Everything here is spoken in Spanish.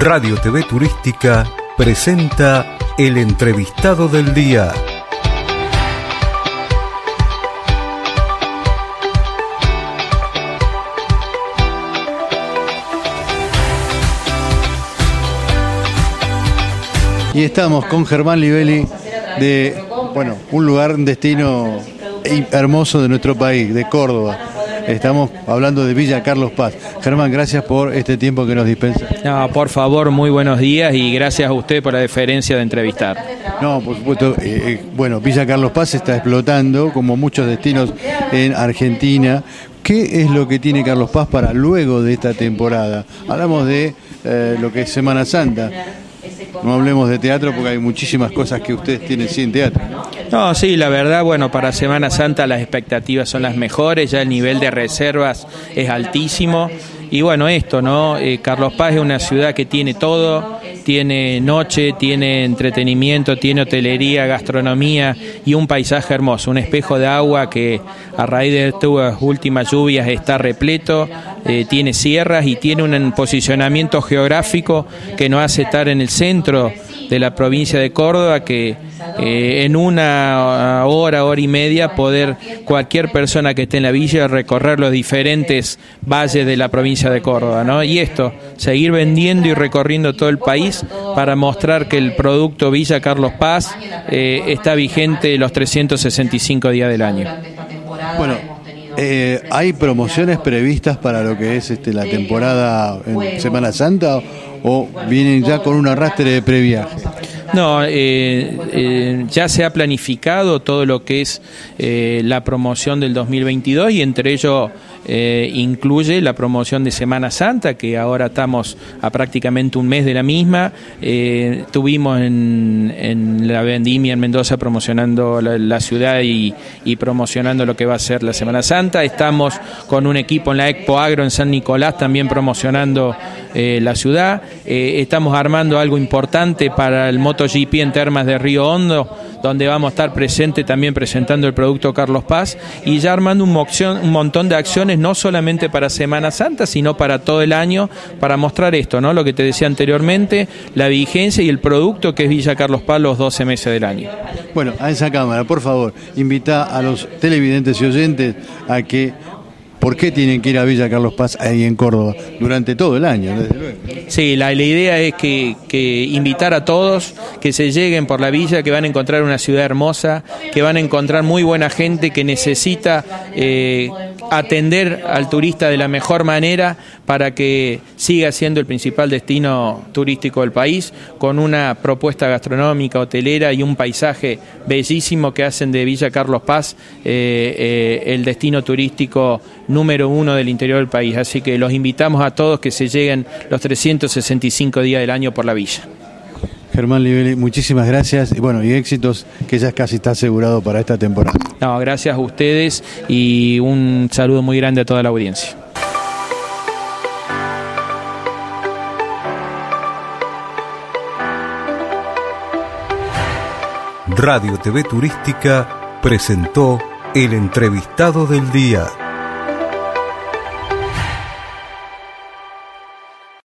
Radio TV Turística presenta el entrevistado del día. Y estamos con Germán Livelli de, bueno, un lugar, un destino hermoso de nuestro país, de Córdoba. Estamos hablando de Villa Carlos Paz. Germán, gracias por este tiempo que nos dispensa. No, por favor, muy buenos días y gracias a usted por la deferencia de entrevistar. No, por supuesto, eh, eh, bueno, Villa Carlos Paz está explotando, como muchos destinos en Argentina. ¿Qué es lo que tiene Carlos Paz para luego de esta temporada? Hablamos de eh, lo que es Semana Santa. No hablemos de teatro porque hay muchísimas cosas que ustedes tienen sin teatro. No, sí, la verdad, bueno, para Semana Santa las expectativas son las mejores, ya el nivel de reservas es altísimo. Y bueno, esto, ¿no? Eh, Carlos Paz es una ciudad que tiene todo, tiene noche, tiene entretenimiento, tiene hotelería, gastronomía y un paisaje hermoso, un espejo de agua que a raíz de estas últimas lluvias está repleto, eh, tiene sierras y tiene un posicionamiento geográfico que nos hace estar en el centro de la provincia de Córdoba que eh, en una hora, hora y media poder cualquier persona que esté en la villa recorrer los diferentes valles de la provincia de Córdoba, ¿no? Y esto, seguir vendiendo y recorriendo todo el país para mostrar que el producto Villa Carlos Paz eh, está vigente los 365 días del año. Bueno, eh, ¿hay promociones previstas para lo que es este, la temporada Semana Santa o vienen ya con un arrastre de previaje? No, eh, eh, ya se ha planificado todo lo que es eh, la promoción del 2022 y entre ello incluye la promoción de Semana Santa, que ahora estamos a prácticamente un mes de la misma. tuvimos en, la vendimia en Mendoza promocionando la, ciudad y, y, promocionando lo que va a ser la Semana Santa. Estamos con un equipo en la Expo Agro en San Nicolás también promocionando la ciudad. estamos armando algo importante para el moto MotoGP en Termas de Río Hondo, donde vamos a estar presente también presentando el producto Carlos Paz y ya armando un, un montón de acciones, no solamente para Semana Santa, sino para todo el año, para mostrar esto, ¿no? Lo que te decía anteriormente, la vigencia y el producto que es Villa Carlos Paz los 12 meses del año. Bueno, a esa cámara, por favor, invita a los televidentes y oyentes a que ¿Por qué tienen que ir a Villa Carlos Paz ahí en Córdoba durante todo el año? Sí, la, idea es que, invitar a todos que se lleguen por la villa, que van a encontrar una ciudad hermosa, que van a encontrar muy buena gente que necesita eh, atender al turista de la mejor manera para que siga siendo el principal destino turístico del país, con una propuesta gastronómica, hotelera y un paisaje bellísimo que hacen de Villa Carlos Paz eh, eh, el destino turístico número uno del interior del país. Así que los invitamos a todos que se lleguen los 365 días del año por la villa. Germán Livelli, muchísimas gracias y bueno, y éxitos que ya casi está asegurado para esta temporada. No, gracias a ustedes y un saludo muy grande a toda la audiencia. Radio TV Turística presentó el entrevistado del día.